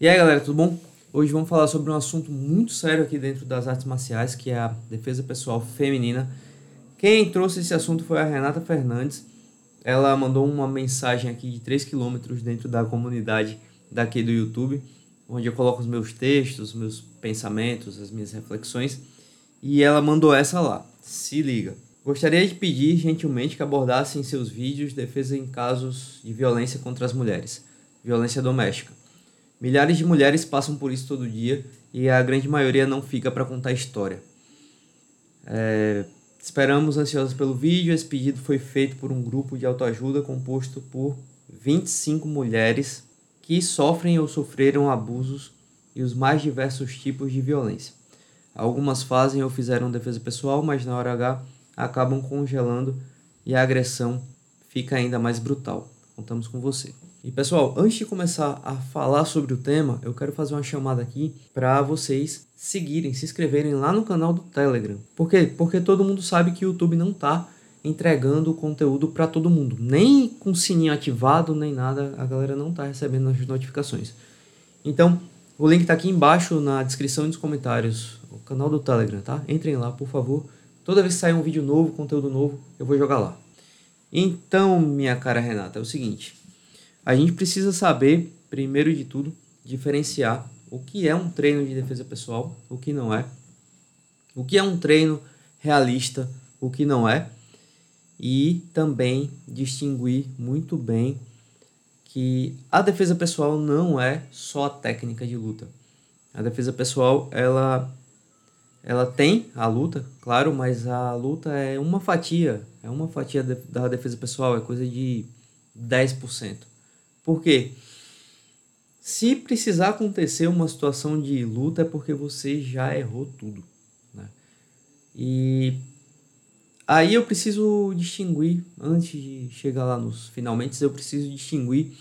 E aí galera, tudo bom? Hoje vamos falar sobre um assunto muito sério aqui dentro das artes marciais, que é a defesa pessoal feminina. Quem trouxe esse assunto foi a Renata Fernandes. Ela mandou uma mensagem aqui de 3 km dentro da comunidade daqui do YouTube, onde eu coloco os meus textos, os meus pensamentos, as minhas reflexões. E ela mandou essa lá. Se liga. Gostaria de pedir gentilmente que abordassem em seus vídeos defesa em casos de violência contra as mulheres, violência doméstica. Milhares de mulheres passam por isso todo dia e a grande maioria não fica para contar história. É, esperamos ansiosos pelo vídeo. Esse pedido foi feito por um grupo de autoajuda composto por 25 mulheres que sofrem ou sofreram abusos e os mais diversos tipos de violência. Algumas fazem ou fizeram defesa pessoal, mas na hora H acabam congelando e a agressão fica ainda mais brutal. Contamos com você. E pessoal, antes de começar a falar sobre o tema, eu quero fazer uma chamada aqui para vocês seguirem, se inscreverem lá no canal do Telegram. Por quê? Porque todo mundo sabe que o YouTube não está entregando conteúdo para todo mundo. Nem com sininho ativado, nem nada, a galera não está recebendo as notificações. Então, o link está aqui embaixo na descrição e nos comentários, o canal do Telegram, tá? Entrem lá, por favor. Toda vez que sair um vídeo novo, conteúdo novo, eu vou jogar lá. Então, minha cara Renata, é o seguinte: a gente precisa saber, primeiro de tudo, diferenciar o que é um treino de defesa pessoal, o que não é, o que é um treino realista, o que não é, e também distinguir muito bem que a defesa pessoal não é só a técnica de luta. A defesa pessoal, ela ela tem a luta, claro, mas a luta é uma fatia, é uma fatia da defesa pessoal, é coisa de 10%. Por quê? Se precisar acontecer uma situação de luta é porque você já errou tudo. Né? E aí eu preciso distinguir, antes de chegar lá nos finalmente, eu preciso distinguir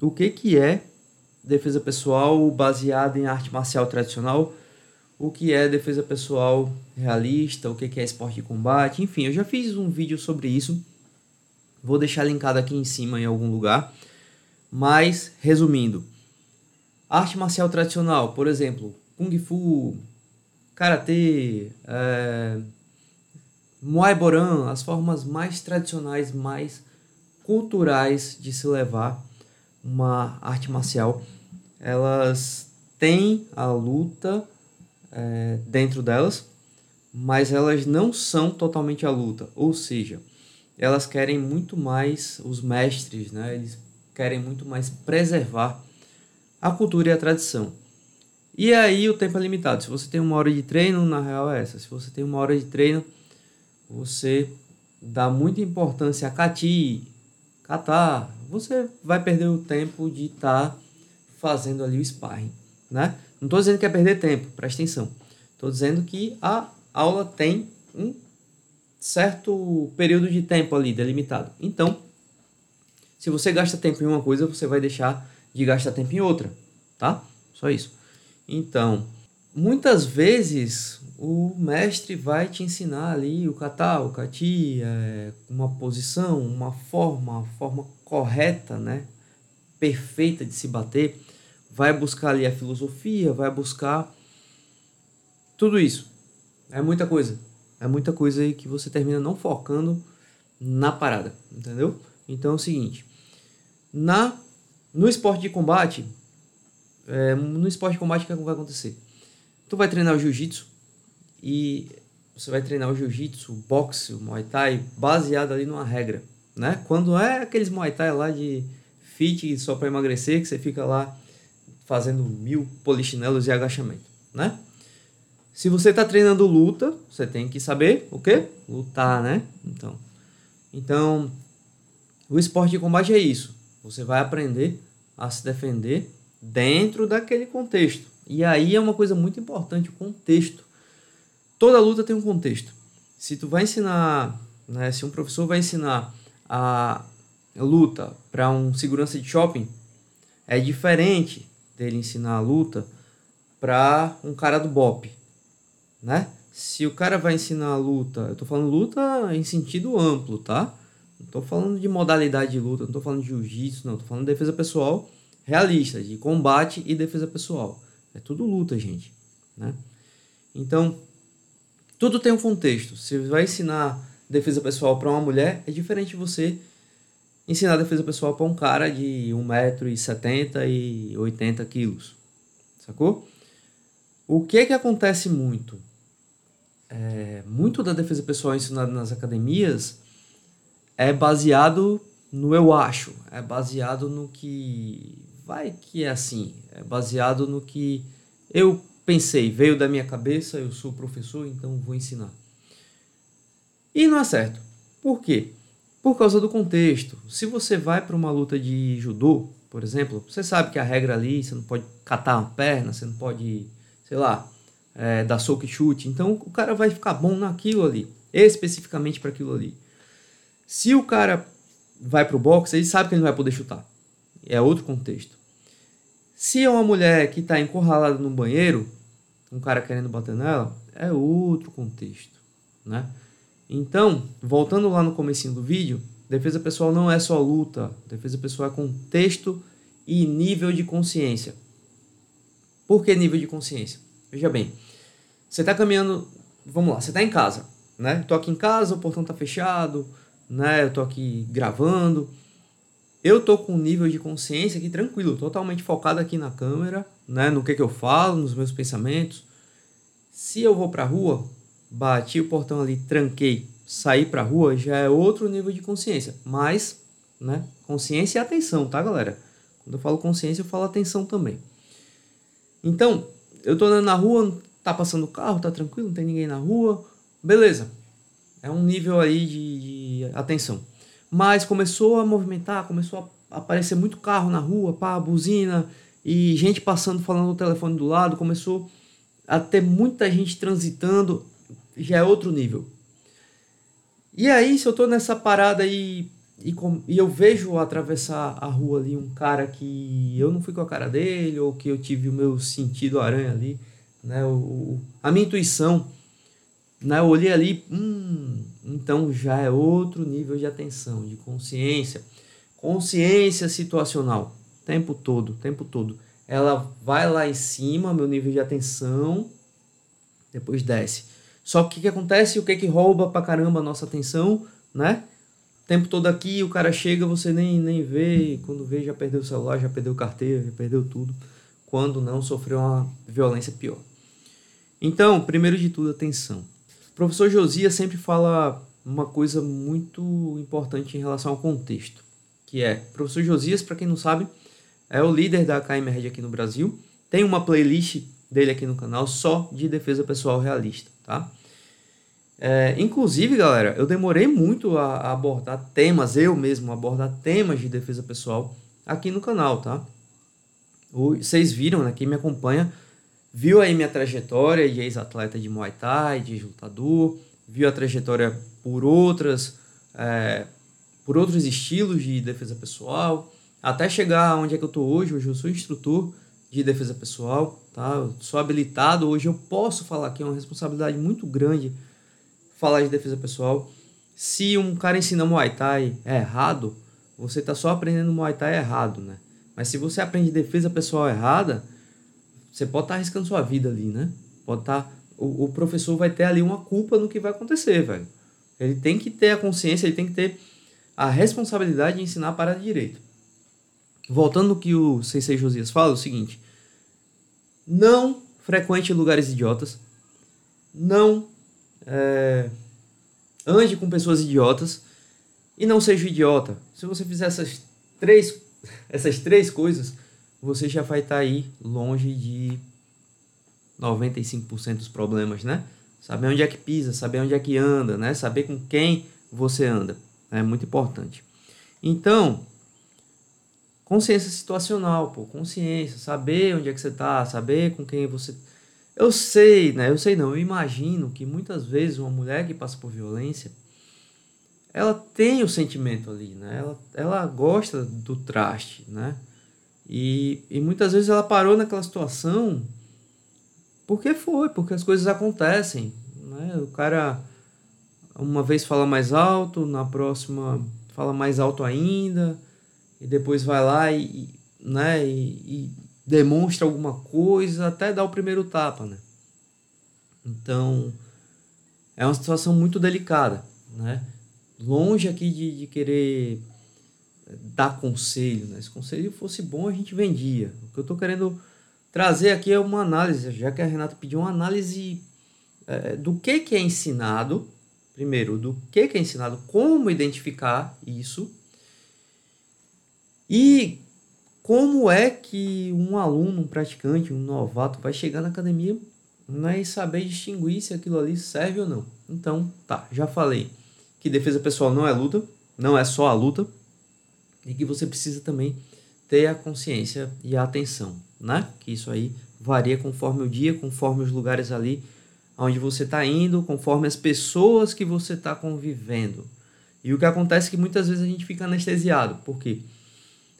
o que, que é defesa pessoal baseada em arte marcial tradicional o que é defesa pessoal realista, o que é esporte de combate, enfim, eu já fiz um vídeo sobre isso. Vou deixar linkado aqui em cima em algum lugar. Mas, resumindo, arte marcial tradicional, por exemplo, Kung Fu, Karatê, é, Muay Boran, as formas mais tradicionais, mais culturais de se levar uma arte marcial, elas têm a luta é, dentro delas, mas elas não são totalmente a luta. Ou seja, elas querem muito mais, os mestres, né, eles querem muito mais preservar a cultura e a tradição. E aí o tempo é limitado. Se você tem uma hora de treino, na real é essa. Se você tem uma hora de treino, você dá muita importância a cati, catar, você vai perder o tempo de estar tá fazendo ali o sparring, né? Não estou dizendo que é perder tempo, presta atenção. Estou dizendo que a aula tem um certo período de tempo ali delimitado. Então, se você gasta tempo em uma coisa, você vai deixar de gastar tempo em outra, tá? Só isso. Então, muitas vezes o mestre vai te ensinar ali o kata, o kati, é, uma posição, uma forma, uma forma correta, né? Perfeita de se bater vai buscar ali a filosofia, vai buscar tudo isso. É muita coisa. É muita coisa aí que você termina não focando na parada, entendeu? Então é o seguinte, na no esporte de combate, é, no esporte de combate o que vai acontecer? Tu vai treinar o jiu-jitsu e você vai treinar o jiu-jitsu, boxe, o muay thai baseado ali numa regra, né? Quando é aqueles muay thai lá de fit só para emagrecer, que você fica lá fazendo mil polichinelos e agachamento, né? Se você está treinando luta, você tem que saber o quê? Lutar, né? Então, então, o esporte de combate é isso. Você vai aprender a se defender dentro daquele contexto. E aí é uma coisa muito importante, o contexto. Toda luta tem um contexto. Se tu vai ensinar, né, se um professor vai ensinar a luta para um segurança de shopping, é diferente dele ensinar a luta para um cara do BOP, né? Se o cara vai ensinar a luta, eu tô falando luta em sentido amplo, tá? Não tô falando de modalidade de luta, não tô falando de jiu-jitsu, não, tô falando de defesa pessoal realista, de combate e defesa pessoal. É tudo luta, gente. Né? Então, tudo tem um contexto. Se vai ensinar defesa pessoal para uma mulher, é diferente de você ensinar defesa pessoal para um cara de 1,70m e 80 quilos. Sacou? O que que acontece muito? É, muito da defesa pessoal ensinada nas academias é baseado no eu acho, é baseado no que vai que é assim, é baseado no que eu pensei, veio da minha cabeça, eu sou professor, então vou ensinar. E não é certo. Por quê? Por causa do contexto. Se você vai para uma luta de judô, por exemplo, você sabe que a regra ali, você não pode catar uma perna, você não pode, sei lá, é, dar soco e chute. Então o cara vai ficar bom naquilo ali, especificamente para aquilo ali. Se o cara vai para o boxe, ele sabe que ele não vai poder chutar. É outro contexto. Se é uma mulher que está encurralada no banheiro, um cara querendo bater nela, é outro contexto, né? Então, voltando lá no comecinho do vídeo, defesa pessoal não é só luta, defesa pessoal é contexto e nível de consciência. Por que nível de consciência? Veja bem, você está caminhando, vamos lá, você está em casa, né? Tô aqui em casa, o portão está fechado, né? Eu tô aqui gravando. Eu tô com um nível de consciência aqui tranquilo, totalmente focado aqui na câmera, né? No que que eu falo, nos meus pensamentos. Se eu vou para a rua, bati o portão ali, tranquei, saí para a rua, já é outro nível de consciência. Mas, né? Consciência e atenção, tá, galera? Quando eu falo consciência, eu falo atenção também. Então, eu tô andando na rua, tá passando o carro, tá tranquilo, não tem ninguém na rua. Beleza. É um nível aí de, de atenção. Mas começou a movimentar, começou a aparecer muito carro na rua, pá, buzina, e gente passando falando no telefone do lado, começou a ter muita gente transitando já é outro nível. E aí, se eu tô nessa parada aí e, com, e eu vejo atravessar a rua ali um cara que eu não fui com a cara dele, ou que eu tive o meu sentido aranha ali, né? O, a minha intuição, né? Eu olhei ali, hum, então já é outro nível de atenção, de consciência. Consciência situacional, tempo todo, tempo todo. Ela vai lá em cima, meu nível de atenção, depois desce só que o que acontece? O que que rouba pra caramba a nossa atenção, né? O tempo todo aqui, o cara chega, você nem, nem vê, quando vê já perdeu o celular, já perdeu carteira, já perdeu tudo, quando não sofreu uma violência pior. Então, primeiro de tudo, atenção. Professor Josias sempre fala uma coisa muito importante em relação ao contexto, que é, o professor Josias, para quem não sabe, é o líder da KM Red aqui no Brasil, tem uma playlist dele aqui no canal só de defesa pessoal realista, tá? É, inclusive, galera, eu demorei muito a, a, abordar temas, eu mesmo abordar temas de defesa pessoal aqui no canal, tá? Vocês viram, né? Quem me acompanha viu aí minha trajetória de ex-atleta de Muay Thai, de lutador, viu a trajetória por outras, é, por outros estilos de defesa pessoal, até chegar onde é que eu tô hoje. Hoje eu sou instrutor de defesa pessoal, tá? Eu sou habilitado, hoje eu posso falar que é uma responsabilidade muito grande falar de defesa pessoal. Se um cara ensina Muay Thai é errado, você está só aprendendo Muay Thai errado, né? Mas se você aprende defesa pessoal errada, você pode estar tá arriscando sua vida ali, né? Pode estar. Tá, o, o professor vai ter ali uma culpa no que vai acontecer, velho. Ele tem que ter a consciência, ele tem que ter a responsabilidade de ensinar para direito. Voltando no que o Sensei Josias fala, é o seguinte: não frequente lugares idiotas, não é, ande com pessoas idiotas e não seja idiota. Se você fizer essas três, essas três coisas, você já vai estar tá aí longe de 95% dos problemas, né? Saber onde é que pisa, saber onde é que anda, né? Saber com quem você anda. É muito importante. Então, consciência situacional, pô, consciência, saber onde é que você tá, saber com quem você eu sei, né? Eu sei não, eu imagino que muitas vezes uma mulher que passa por violência, ela tem o sentimento ali, né? Ela, ela gosta do traste, né? E, e muitas vezes ela parou naquela situação porque foi, porque as coisas acontecem, né? O cara uma vez fala mais alto, na próxima fala mais alto ainda, e depois vai lá e, né, e, e demonstra alguma coisa até dar o primeiro tapa, né? Então, é uma situação muito delicada, né? Longe aqui de, de querer dar conselho, né? Se conselho fosse bom, a gente vendia. O que eu estou querendo trazer aqui é uma análise, já que a Renata pediu uma análise é, do que, que é ensinado, primeiro, do que, que é ensinado, como identificar isso, e como é que um aluno, um praticante, um novato vai chegar na academia né, e saber distinguir se aquilo ali serve ou não. Então, tá, já falei que defesa pessoal não é luta, não é só a luta, e que você precisa também ter a consciência e a atenção, né? Que isso aí varia conforme o dia, conforme os lugares ali onde você está indo, conforme as pessoas que você está convivendo. E o que acontece é que muitas vezes a gente fica anestesiado, porque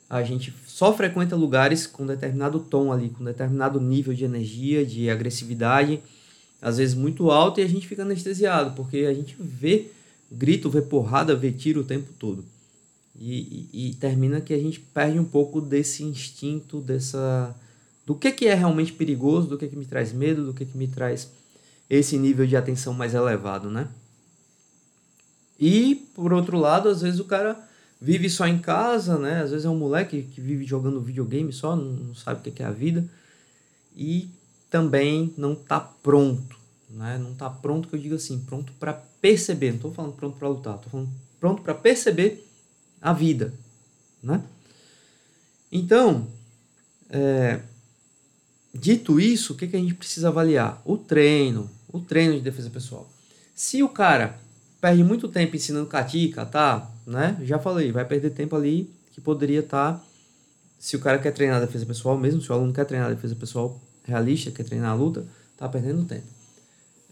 a gente só frequenta lugares com determinado tom ali, com determinado nível de energia, de agressividade, às vezes muito alto, e a gente fica anestesiado, porque a gente vê grito, vê porrada, vê tiro o tempo todo. E, e, termina que a gente perde um pouco desse instinto, dessa do que, que é realmente perigoso, do que, que me traz medo, do que, que me traz esse nível de atenção mais elevado, né? E, por outro lado, às vezes o cara vive só em casa, né? Às vezes é um moleque que vive jogando videogame só, não, sabe o que é a vida. E também não está pronto, né? Não está pronto, que eu digo assim, pronto para perceber. Não estou falando pronto para lutar, estou falando pronto para perceber a vida, né? Então, é, dito isso, o que, que a gente precisa avaliar? O treino, o treino de defesa pessoal. Se o cara perde muito tempo ensinando cati, tá, né? Já falei, vai perder tempo ali que poderia estar. Tá, se o cara quer treinar defesa pessoal, mesmo se o aluno quer treinar defesa pessoal realista, quer treinar a luta, tá perdendo tempo.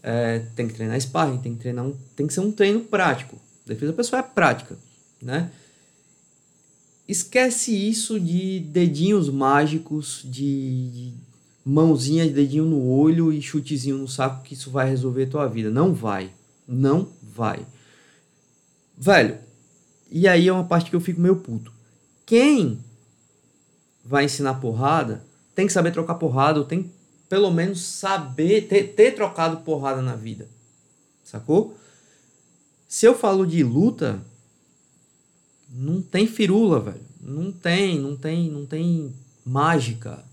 É, tem que treinar sparring, tem que treinar um, tem que ser um treino prático. Defesa pessoal é prática, né? Esquece isso de dedinhos mágicos, de, de mãozinha, dedinho no olho e chutezinho no saco que isso vai resolver tua vida. Não vai. Não vai. Velho, e aí é uma parte que eu fico meio puto. Quem vai ensinar porrada tem que saber trocar porrada, ou tem pelo menos saber ter, ter trocado porrada na vida. Sacou? Se eu falo de luta, não tem firula, velho. Não tem, não tem, não tem mágica.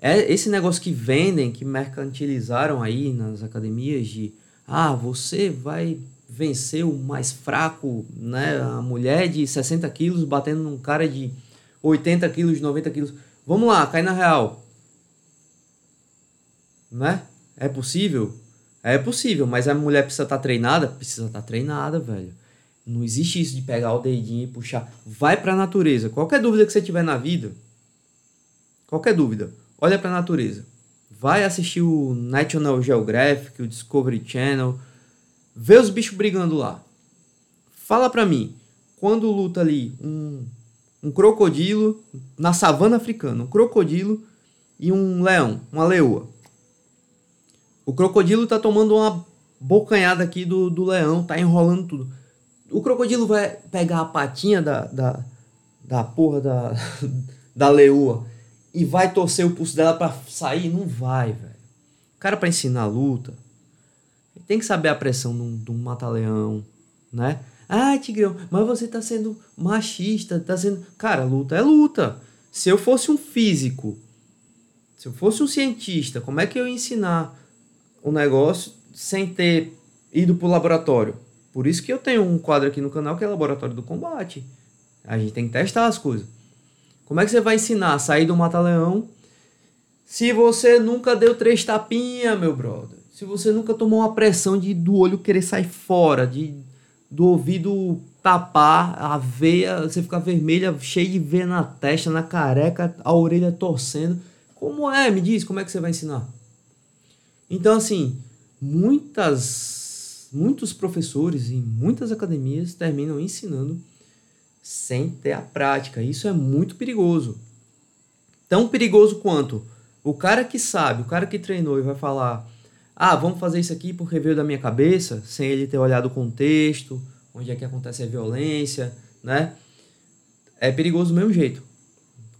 É esse negócio que vendem, que mercantilizaram aí nas academias de ah, você vai vencer o mais fraco, né? A mulher de 60 quilos batendo num cara de 80 quilos, 90 quilos. Vamos lá, cai na real. Né? É possível? É possível, mas a mulher precisa estar tá treinada? Precisa estar tá treinada, velho. Não existe isso de pegar o dedinho e puxar. Vai para a natureza. Qualquer dúvida que você tiver na vida, qualquer dúvida, olha para a natureza. Vai assistir o National Geographic, o Discovery Channel, vê os bichos brigando lá. Fala para mim, quando luta ali um, um crocodilo na savana africana, um crocodilo e um leão, uma leoa. O crocodilo tá tomando uma bocanhada aqui do, do leão, tá enrolando tudo. O crocodilo vai pegar a patinha da, da, da porra da, da leoa e vai torcer o pulso dela para sair? Não vai, velho. O cara para ensinar a luta, tem que saber a pressão de um, mata-leão, né? Ah, Tigrão, mas você tá sendo machista, tá sendo... Cara, luta é luta. Se eu fosse um físico, se eu fosse um cientista, como é que eu ia ensinar o um negócio sem ter ido pro laboratório? Por isso que eu tenho um quadro aqui no canal que é Laboratório do Combate. A gente tem que testar as coisas. Como é que você vai ensinar a sair do mata-leão se você nunca deu três tapinhas, meu brother? Se você nunca tomou uma pressão de do olho querer sair fora, de do ouvido tapar, a veia, você ficar vermelha, cheio de veia na testa, na careca, a orelha torcendo. Como é? Me diz, como é que você vai ensinar? Então, assim, muitas, muitos professores em muitas academias terminam ensinando sem ter a prática. Isso é muito perigoso. Tão perigoso quanto o cara que sabe, o cara que treinou e vai falar: ah, vamos fazer isso aqui porque veio da minha cabeça, sem ele ter olhado o contexto, onde é que acontece a violência, né? É perigoso do mesmo jeito.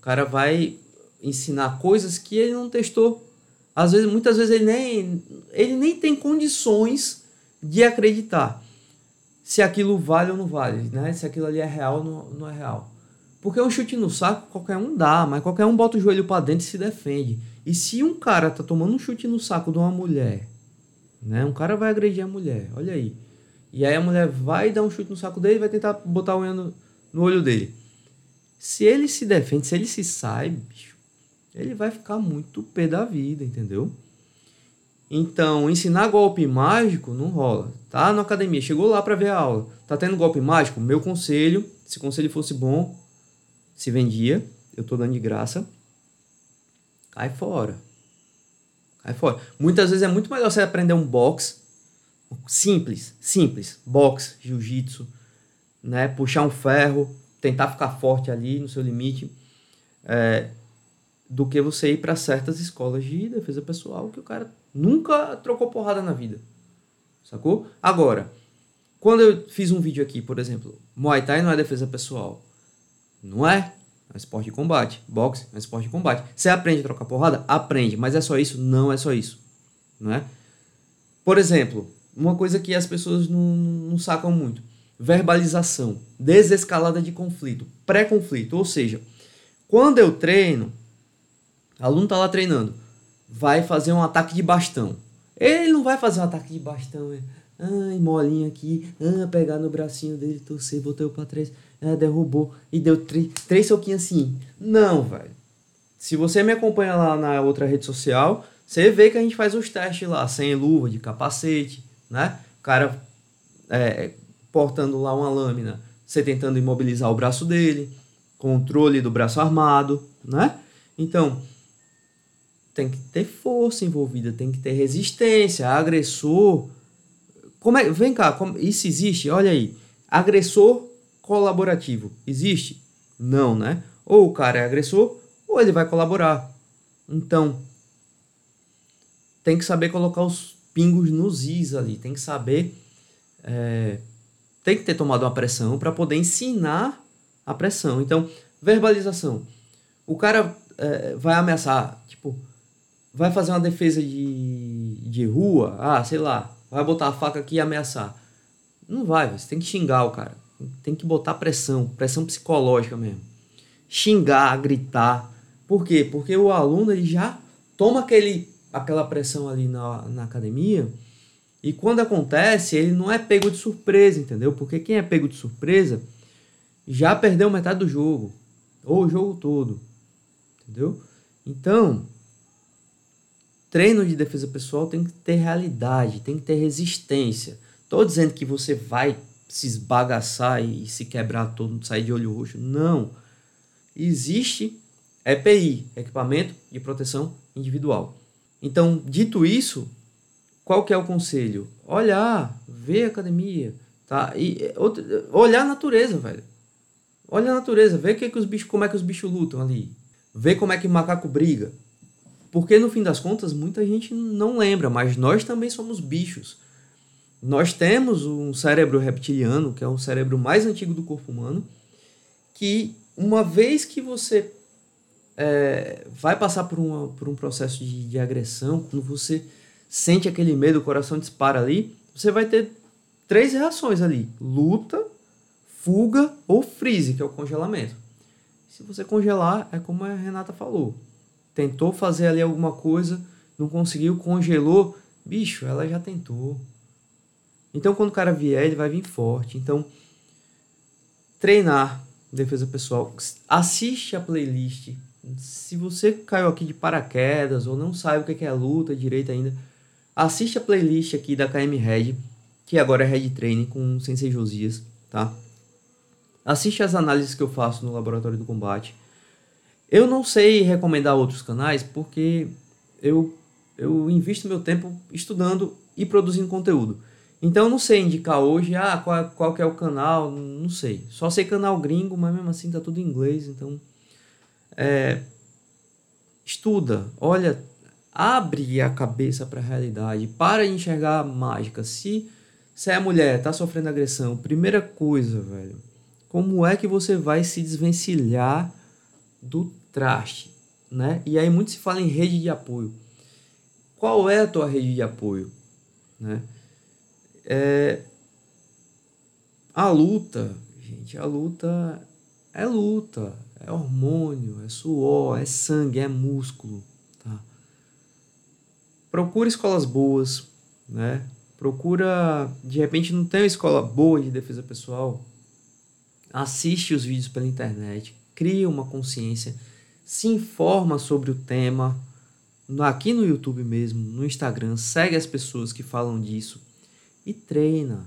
cara vai ensinar coisas que ele não testou. Às vezes, muitas vezes ele nem, ele nem tem condições de acreditar se aquilo vale ou não vale, né? Se aquilo ali é real ou não, é real. Porque um chute no saco qualquer um dá, mas qualquer um bota o joelho para dentro e se defende. E se um cara tá tomando um chute no saco de uma mulher, né? Um cara vai agredir a mulher, olha aí. E aí a mulher vai dar um chute no saco dele e vai tentar botar o no, no olho dele. Se ele se defende, se ele se sai, bicho, ele vai ficar muito pé da vida, entendeu? Então, ensinar golpe mágico não rola. Tá na academia, chegou lá para ver a aula. Tá tendo golpe mágico? Meu conselho, se o conselho fosse bom, se vendia, eu tô dando de graça. Cai fora. Cai fora. Muitas vezes é muito melhor você aprender um box simples, simples, box, jiu-jitsu, né? Puxar um ferro, tentar ficar forte ali no seu limite, é, do que você ir para certas escolas de defesa pessoal que o cara nunca trocou porrada na vida. Sacou? Agora, quando eu fiz um vídeo aqui, por exemplo, Muay Thai não é defesa pessoal. Não é. É um esporte de combate. Boxe é um esporte de combate. Você aprende a trocar porrada? Aprende. Mas é só isso? Não é só isso. Não é? Por exemplo, uma coisa que as pessoas não, não sacam muito. Verbalização. Desescalada de conflito. Pré-conflito. Ou seja, quando eu treino, o aluno está lá treinando, vai fazer um ataque de bastão. Ele não vai fazer um ataque de bastão. É, ai, molinho aqui, ah, pegar no bracinho dele, torcer, botou para trás, ah, derrubou e deu três, três soquinhos assim. Não, velho. Se você me acompanha lá na outra rede social, você vê que a gente faz os testes lá, sem luva, de capacete, né? O cara é, portando lá uma lâmina, você tentando imobilizar o braço dele, controle do braço armado, né? Então, tem que ter força envolvida, tem que ter resistência, agressor. Como é, vem cá, como, isso existe? Olha aí. Agressor colaborativo. Existe? Não, né? Ou o cara é agressor, ou ele vai colaborar. Então, tem que saber colocar os pingos nos is ali, tem que saber. É, tem que ter tomado uma pressão para poder ensinar a pressão. Então, verbalização. O cara é, vai ameaçar, vai fazer uma defesa de, de rua, ah, sei lá, vai botar a faca aqui e ameaçar. Não vai, você tem que xingar o cara. Tem que botar pressão, pressão psicológica mesmo. Xingar, gritar. Por quê? Porque o aluno ele já toma aquele, aquela pressão ali na, na academia e quando acontece, ele não é pego de surpresa, entendeu? Porque quem é pego de surpresa já perdeu metade do jogo, ou o jogo todo, entendeu? Então, treino de defesa pessoal tem que ter realidade, tem que ter resistência. Estou dizendo que você vai se esbagaçar e se quebrar todo, sair de olho roxo. Não. Existe EPI, equipamento de proteção individual. Então, dito isso, qual que é o conselho? Olhar, ver academia, tá? E outra, olhar a natureza, velho. Olha a natureza, ver que que os bichos, como é que os bichos lutam ali. Ver como é que o macaco briga. Porque no fim das contas, muita gente não lembra, mas nós também somos bichos. Nós temos um cérebro reptiliano, que é o cérebro mais antigo do corpo humano, que uma vez que você é, vai passar por, uma, por um processo de, de agressão, quando você sente aquele medo, o coração dispara ali, você vai ter três reações ali: luta, fuga ou freeze, que é o congelamento. Se você congelar, é como a Renata falou. Tentou fazer ali alguma coisa, não conseguiu, congelou, bicho, ela já tentou. Então, quando o cara vier, ele vai vir forte. Então, treinar defesa pessoal. Assiste a playlist. Se você caiu aqui de paraquedas ou não sabe o que é luta direito ainda, assiste a playlist aqui da KM Red, que agora é Red Training com o Sensei Josias, tá? Assiste as análises que eu faço no Laboratório do Combate. Eu não sei recomendar outros canais porque eu, eu invisto meu tempo estudando e produzindo conteúdo. Então eu não sei indicar hoje, ah, qual, qual que é o canal, não sei. Só sei canal gringo, mas mesmo assim tá tudo em inglês, então... É, estuda, olha, abre a cabeça para a realidade, para de enxergar a mágica. Se, se é mulher, tá sofrendo agressão, primeira coisa, velho, como é que você vai se desvencilhar do traste, né? E aí muito se fala em rede de apoio. Qual é a tua rede de apoio, né? É... A luta, gente, a luta é luta, é hormônio, é suor, é sangue, é músculo, tá? Procura escolas boas, né? Procura, de repente não tem uma escola boa de defesa pessoal, assiste os vídeos pela internet, cria uma consciência, se informa sobre o tema, aqui no YouTube mesmo, no Instagram, segue as pessoas que falam disso e treina,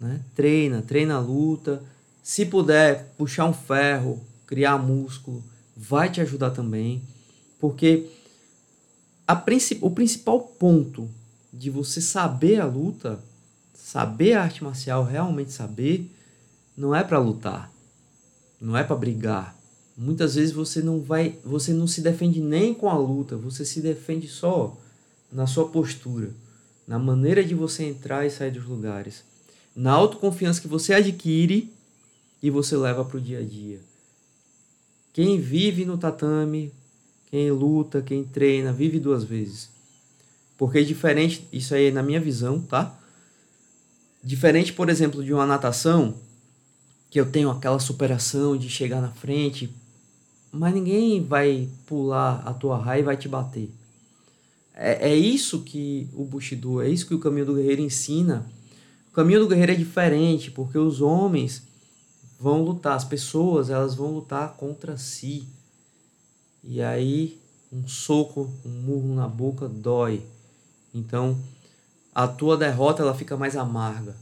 né? Treina, treina a luta. Se puder puxar um ferro, criar músculo, vai te ajudar também, porque o principal ponto de você saber a luta, saber a arte marcial, realmente saber, não é para lutar, não é para brigar. Muitas vezes você não vai, você não se defende nem com a luta, você se defende só na sua postura, na maneira de você entrar e sair dos lugares, na autoconfiança que você adquire e você leva para o dia a dia. Quem vive no tatame, quem luta, quem treina, vive duas vezes. Porque é diferente, isso aí é na minha visão, tá? Diferente, por exemplo, de uma natação, que eu tenho aquela superação de chegar na frente, mas ninguém vai pular a tua raia e vai te bater. É, é isso que o Bushido, é isso que o caminho do guerreiro ensina. O caminho do guerreiro é diferente, porque os homens vão lutar, as pessoas elas vão lutar contra si. E aí um soco, um murro na boca dói. Então, a tua derrota ela fica mais amarga.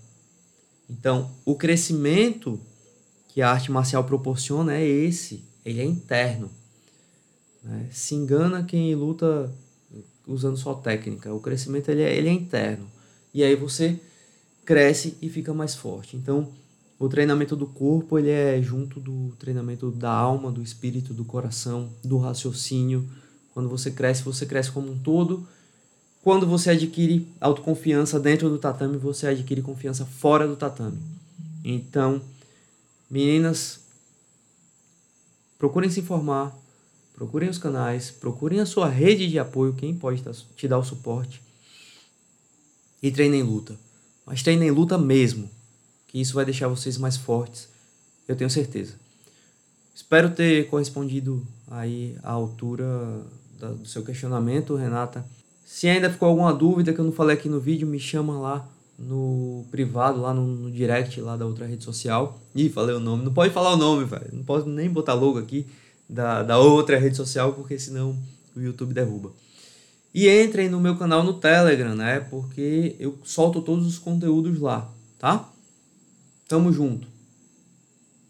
Então, o crescimento que a arte marcial proporciona é esse, ele é interno. Né? Se engana quem luta usando só técnica. O crescimento ele é, ele é interno. E aí você cresce e fica mais forte. Então, o treinamento do corpo ele é junto do treinamento da alma, do espírito, do coração, do raciocínio. Quando você cresce, você cresce como um todo quando você adquire autoconfiança dentro do tatame, você adquire confiança fora do tatame. Então, meninas, procurem se informar, procurem os canais, procurem a sua rede de apoio, quem pode te dar o suporte. E treinem luta. Mas treinem luta mesmo, que isso vai deixar vocês mais fortes, eu tenho certeza. Espero ter correspondido aí à altura do seu questionamento, Renata. Se ainda ficou alguma dúvida que eu não falei aqui no vídeo, me chama lá no privado, lá no, no direct lá da outra rede social. Ih, falei o nome. Não pode falar o nome, velho. Não posso nem botar logo aqui da, da outra rede social, porque senão o YouTube derruba. E entrem no meu canal no Telegram, né? Porque eu solto todos os conteúdos lá, tá? Tamo junto.